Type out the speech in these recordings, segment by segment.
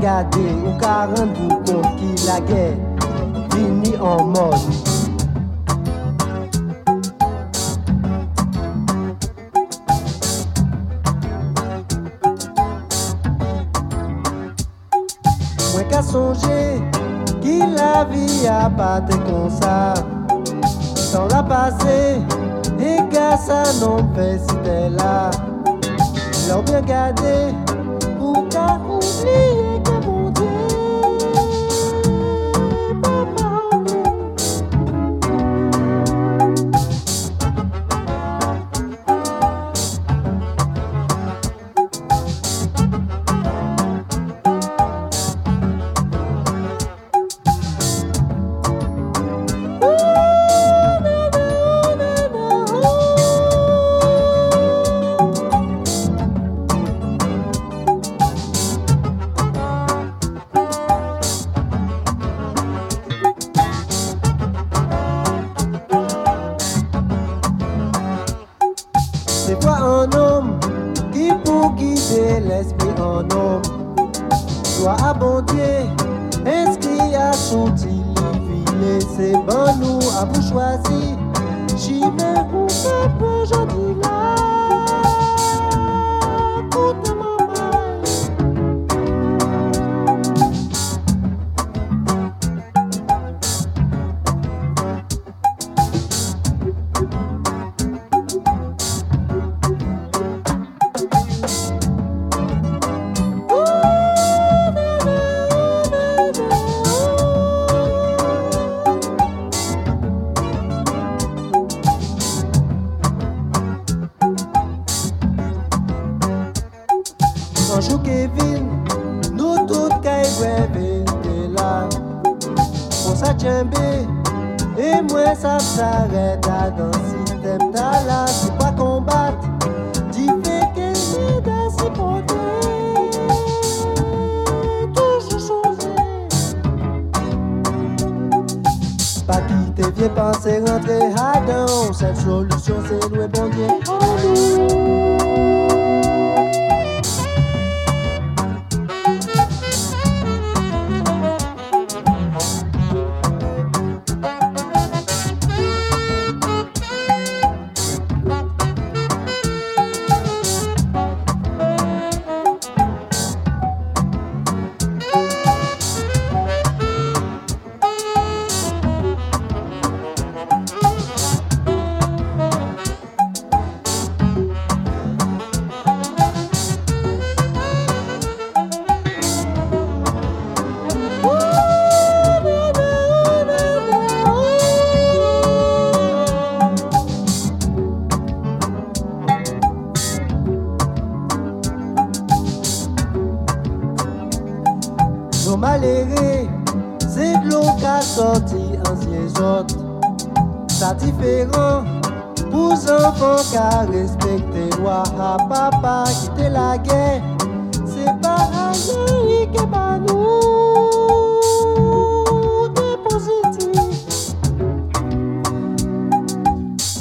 gade, ou ka rend pou kont ki la gen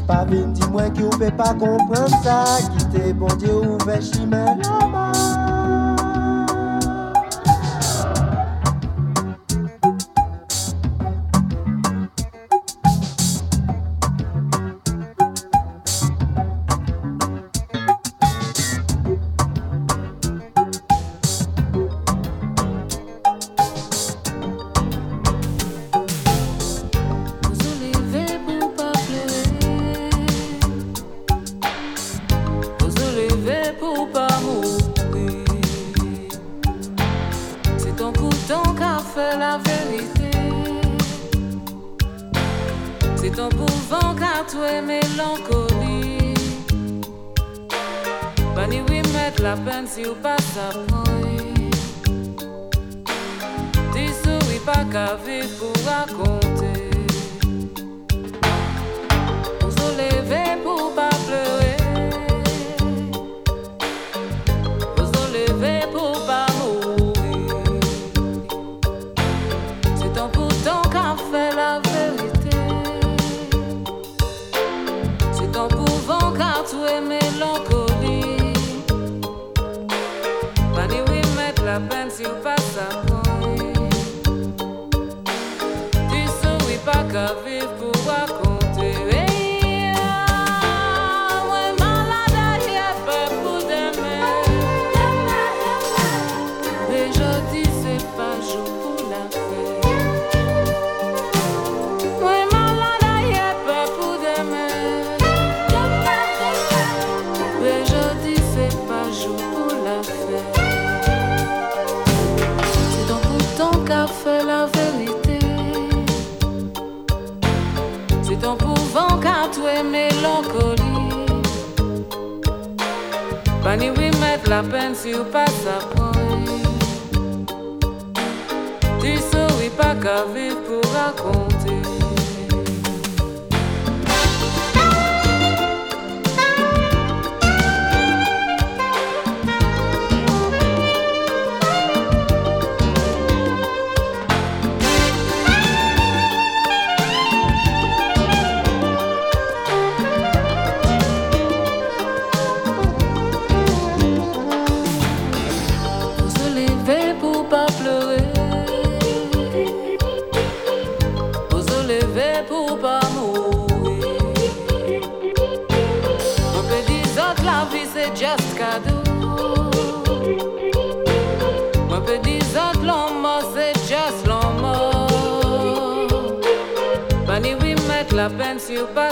Pa vin di mwen ki ou pe pa kompren sa Ki te bondye ou ve chimè la man mettre la peinture pas sa pointe. Tu souris pas qu'à vivre pour raconter. you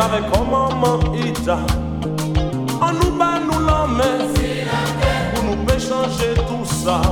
savait comment m'en On nous bat, nous l'emmène. Pour nous peut changer tout ça.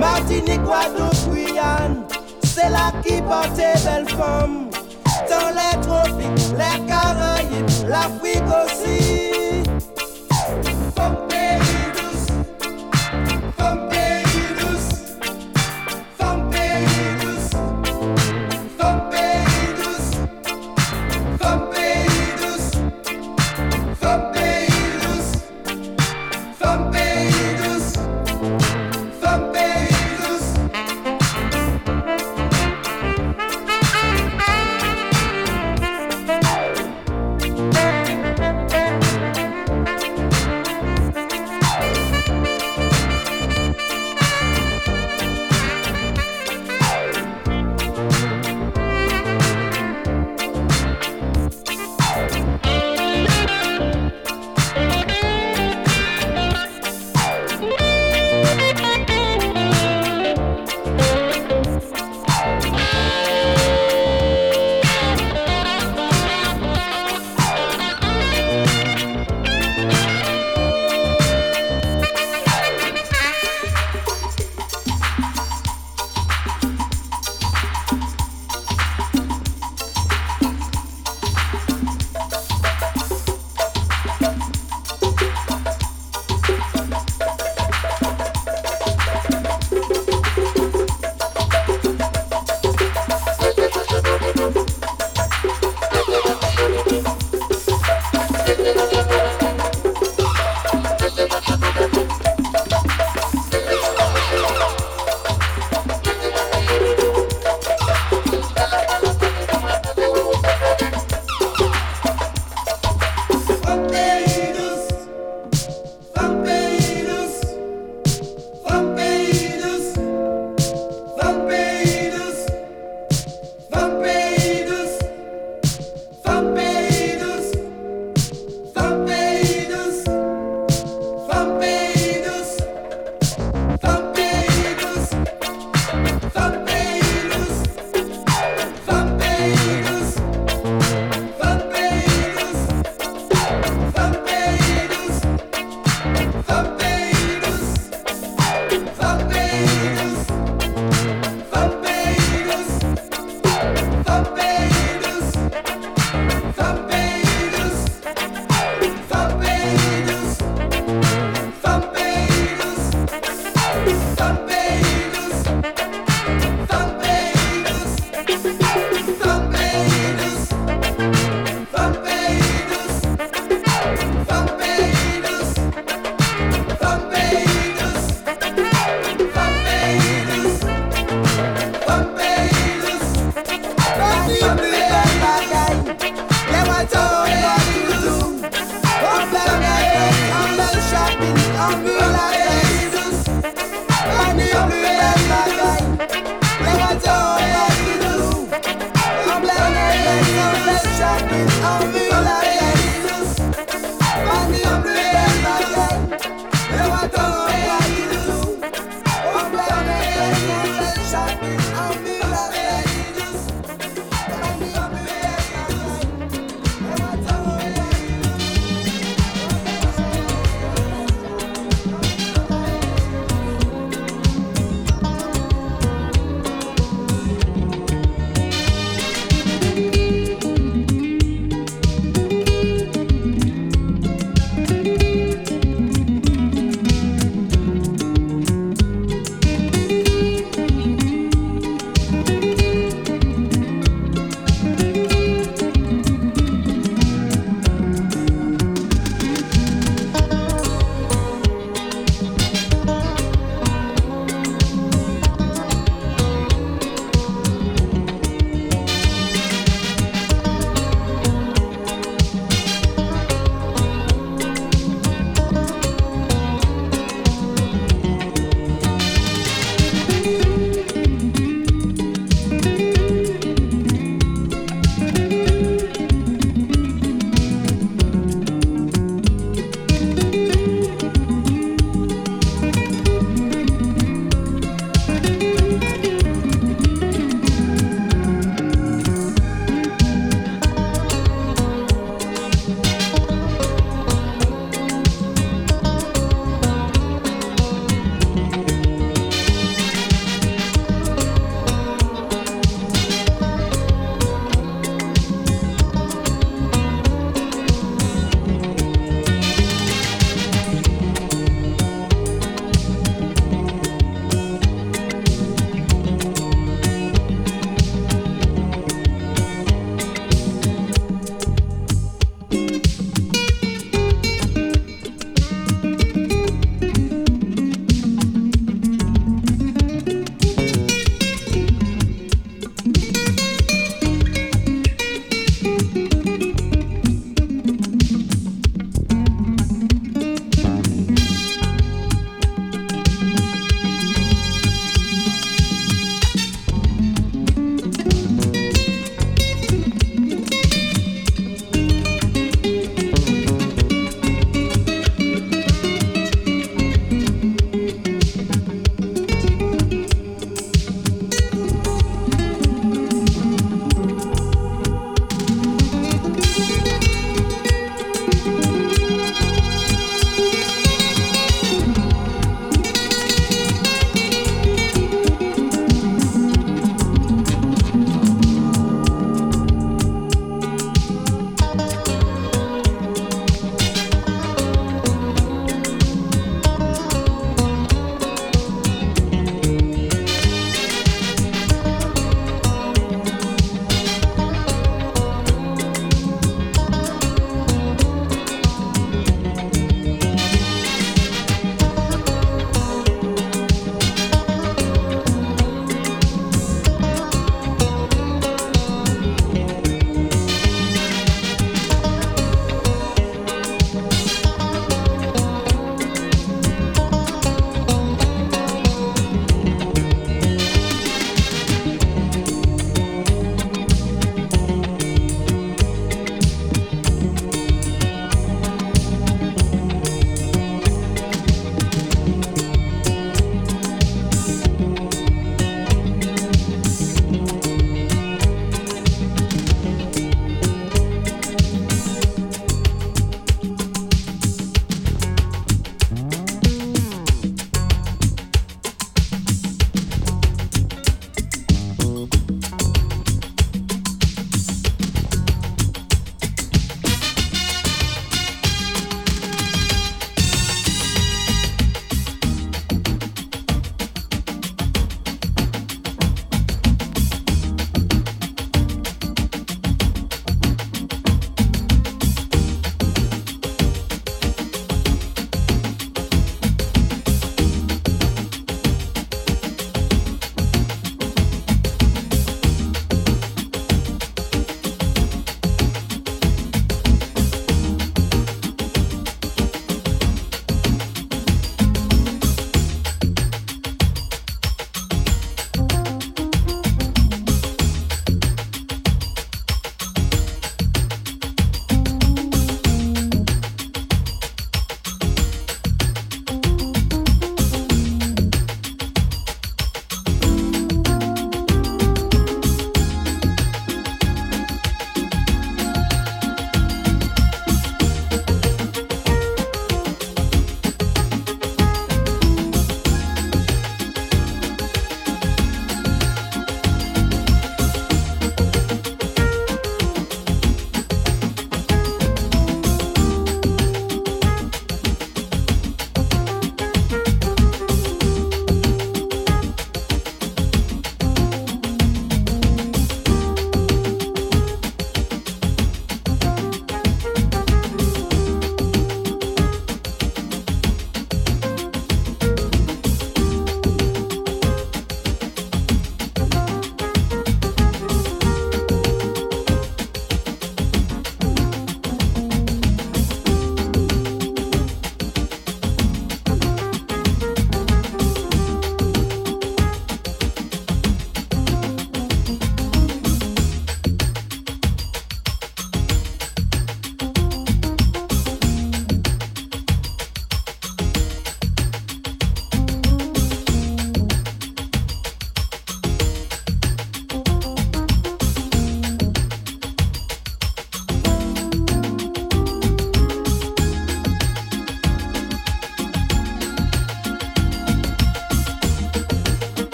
Martinique, Guadeloupe, Guyane, c'est là qui porte belle femme. Dans les tropiques, les Caraïbes, l'Afrique aussi.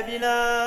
بلاد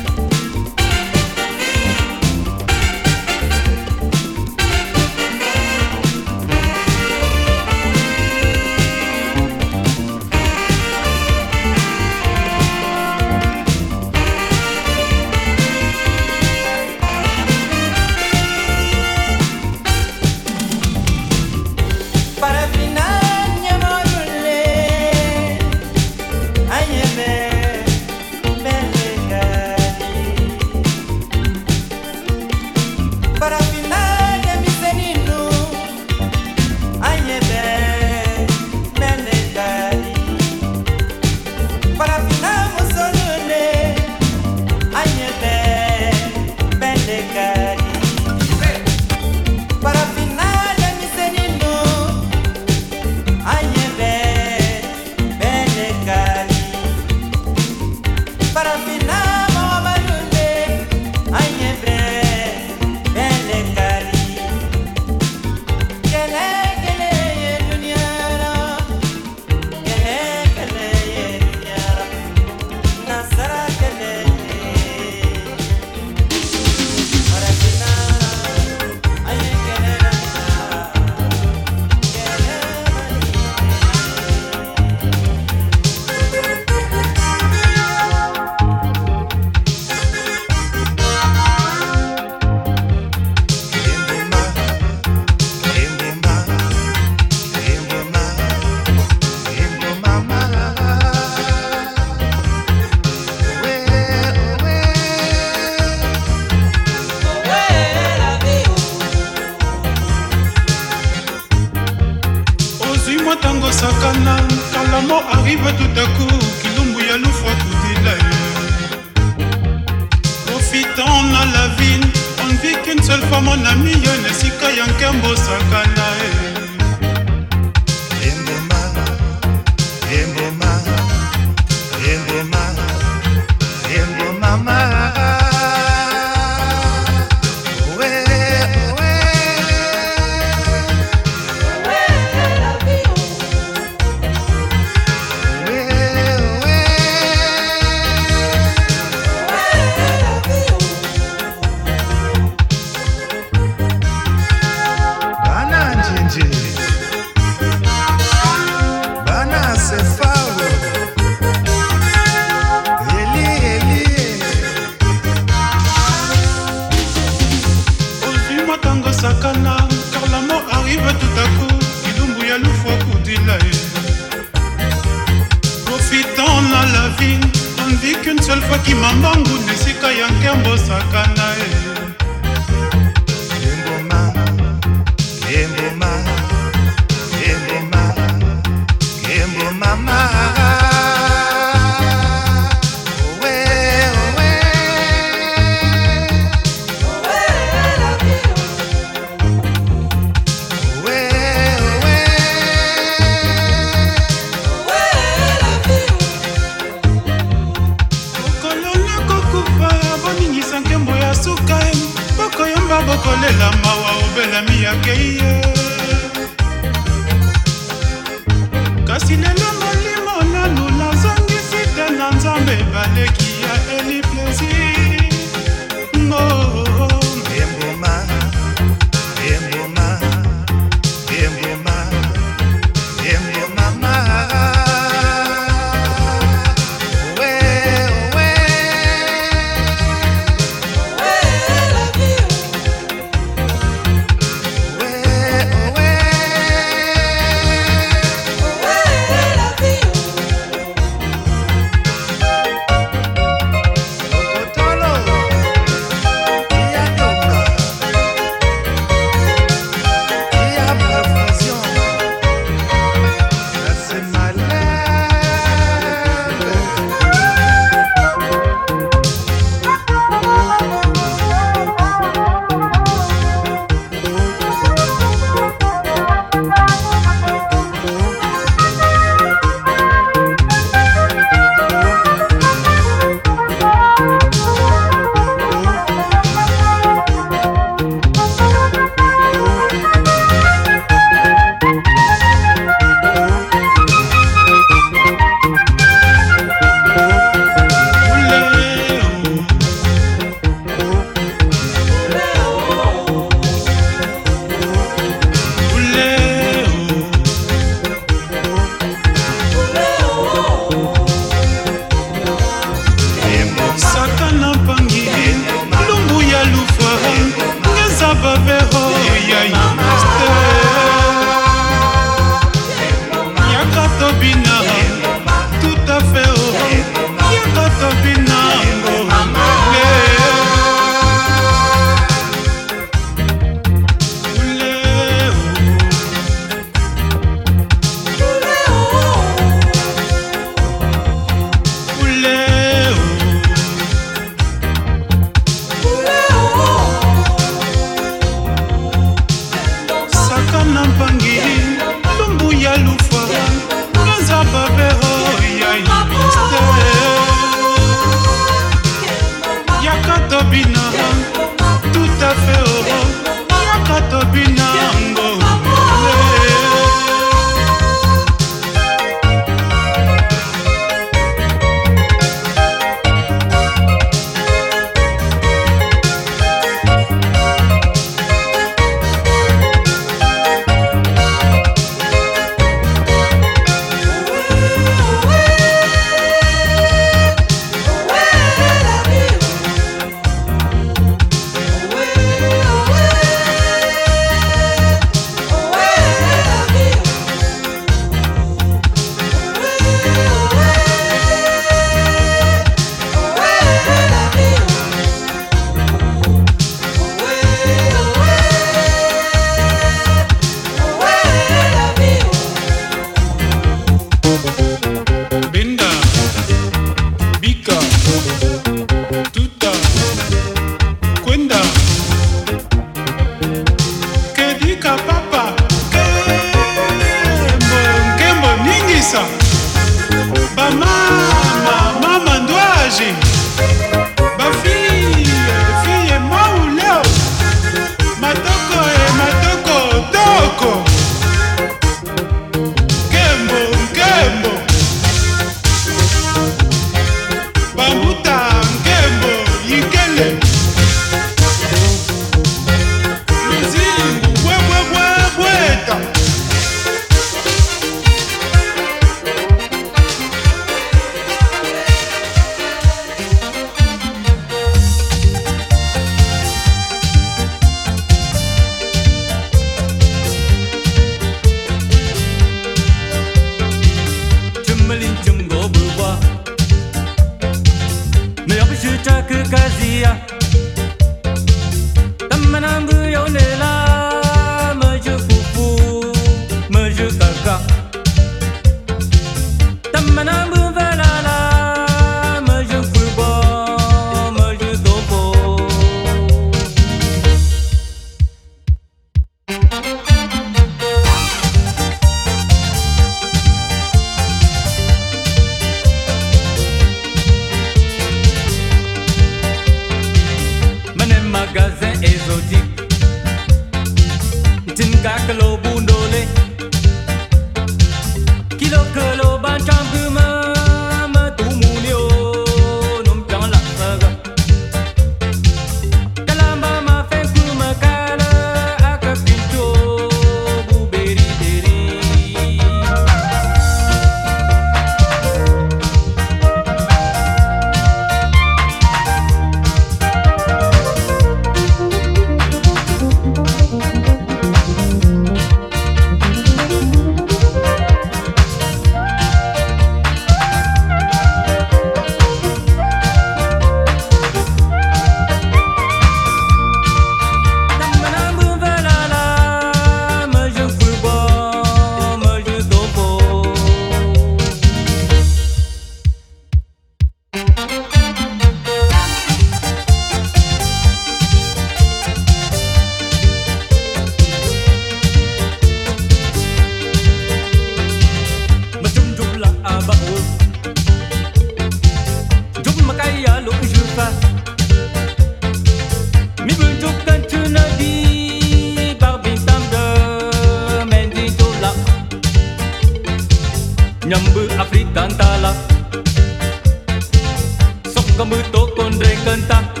có mưa tố con rê cơn tăng.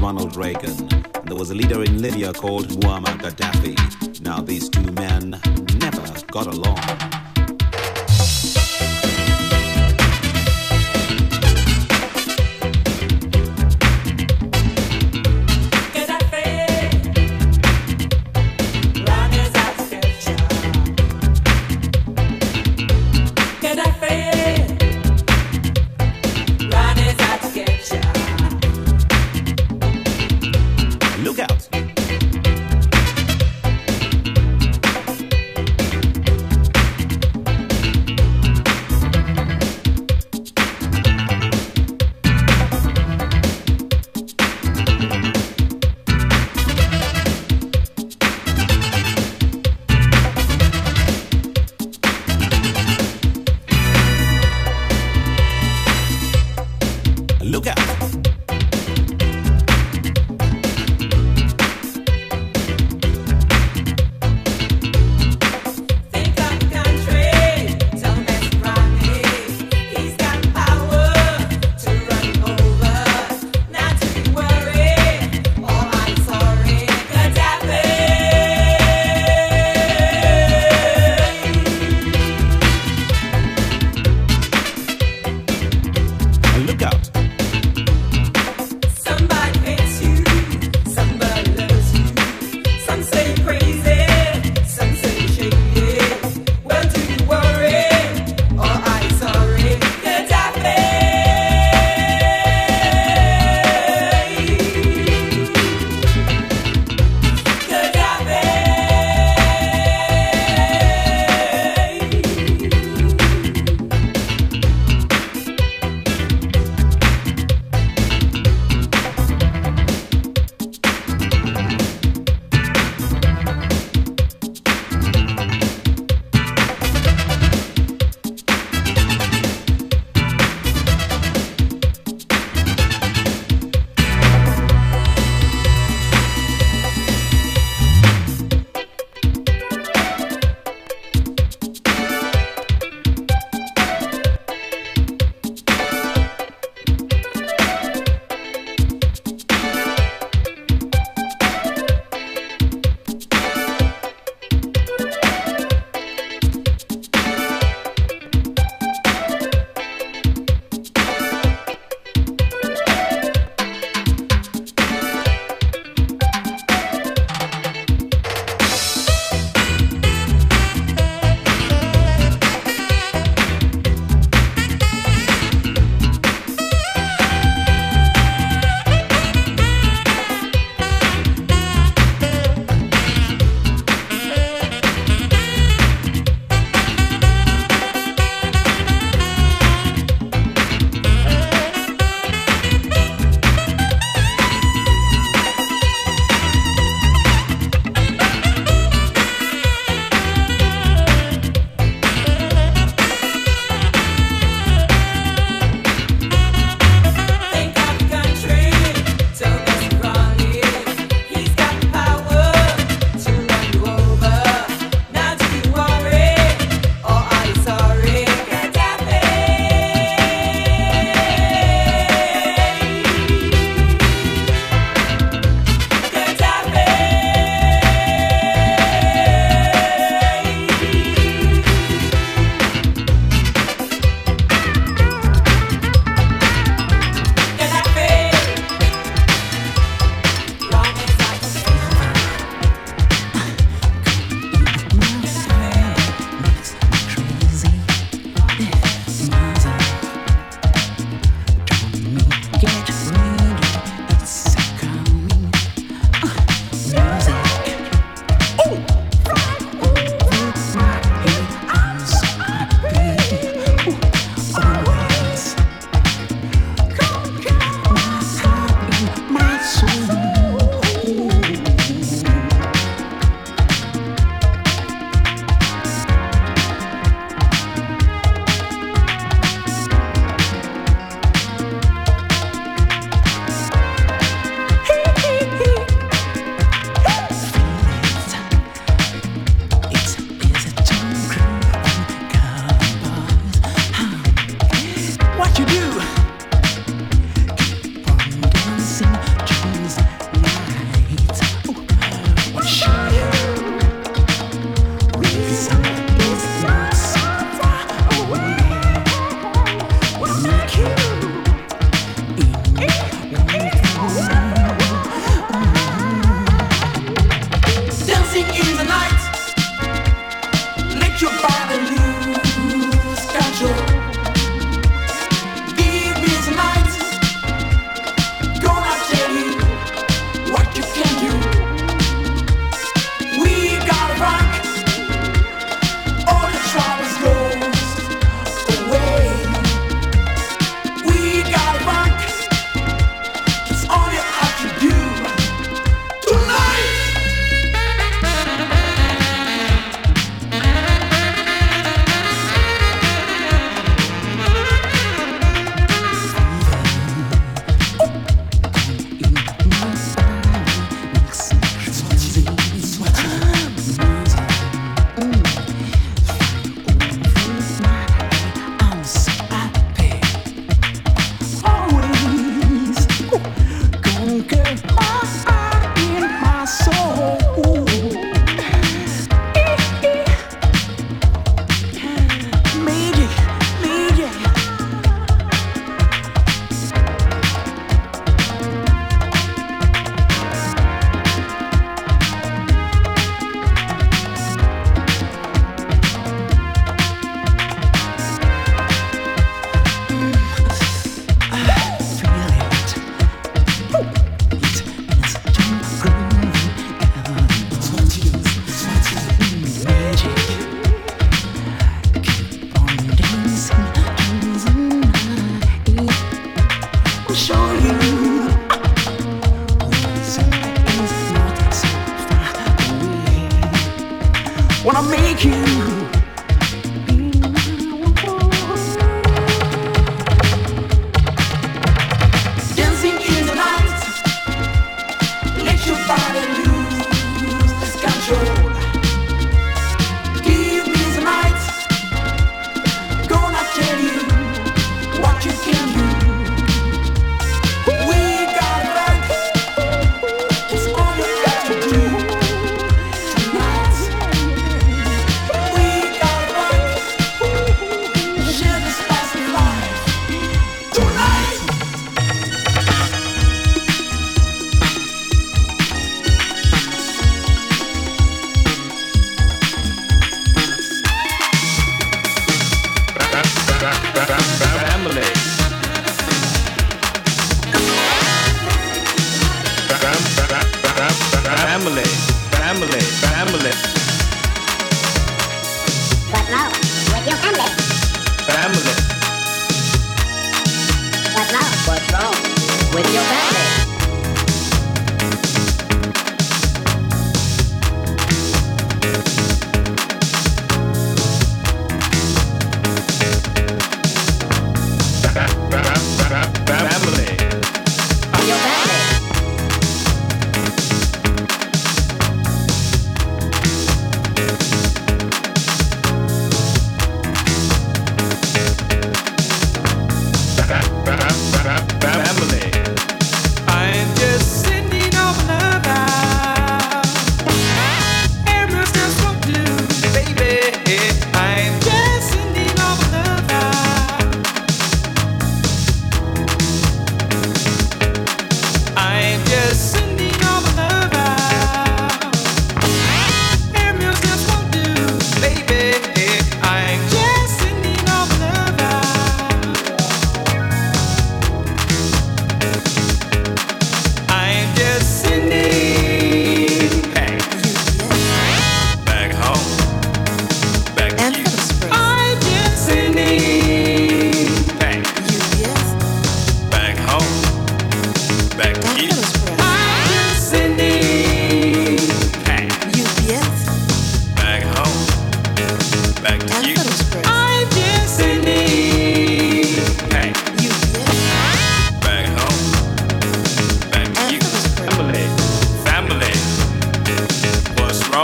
Ronald Reagan. And there was a leader in Libya called Muammar Gaddafi. Now, these two men never got along.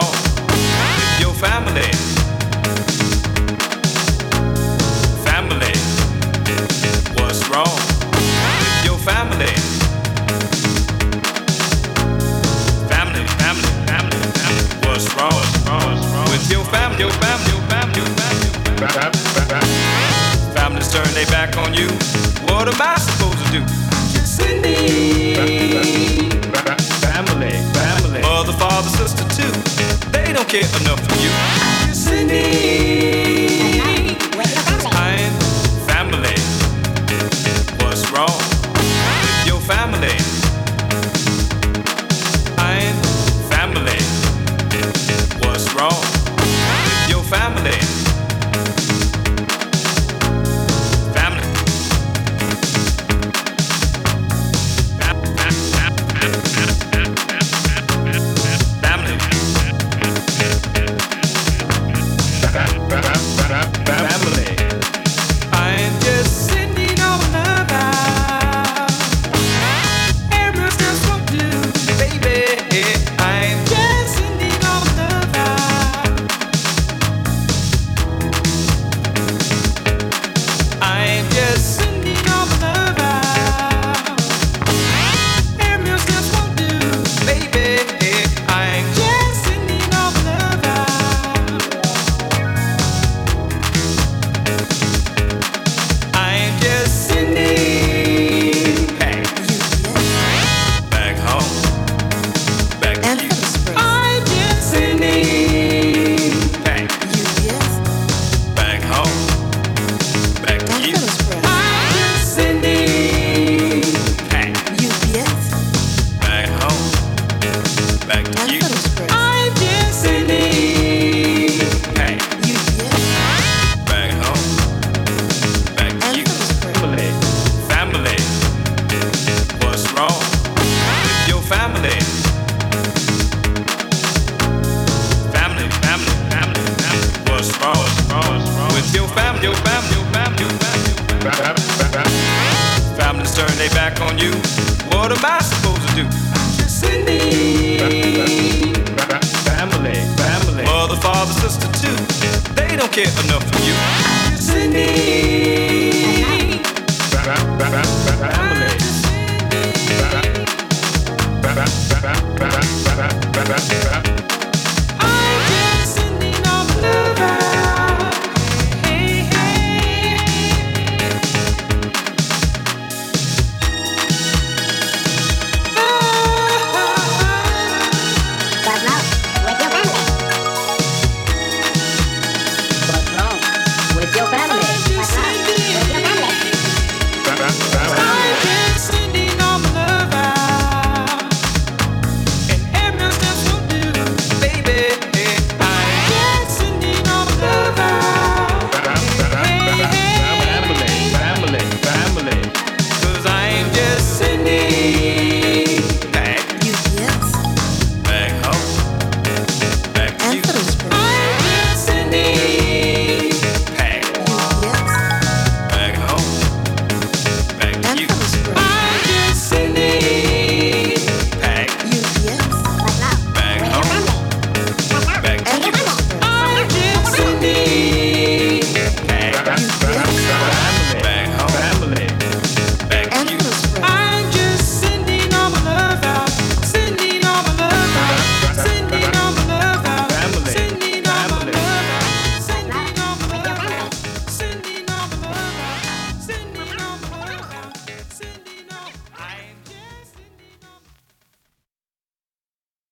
bro.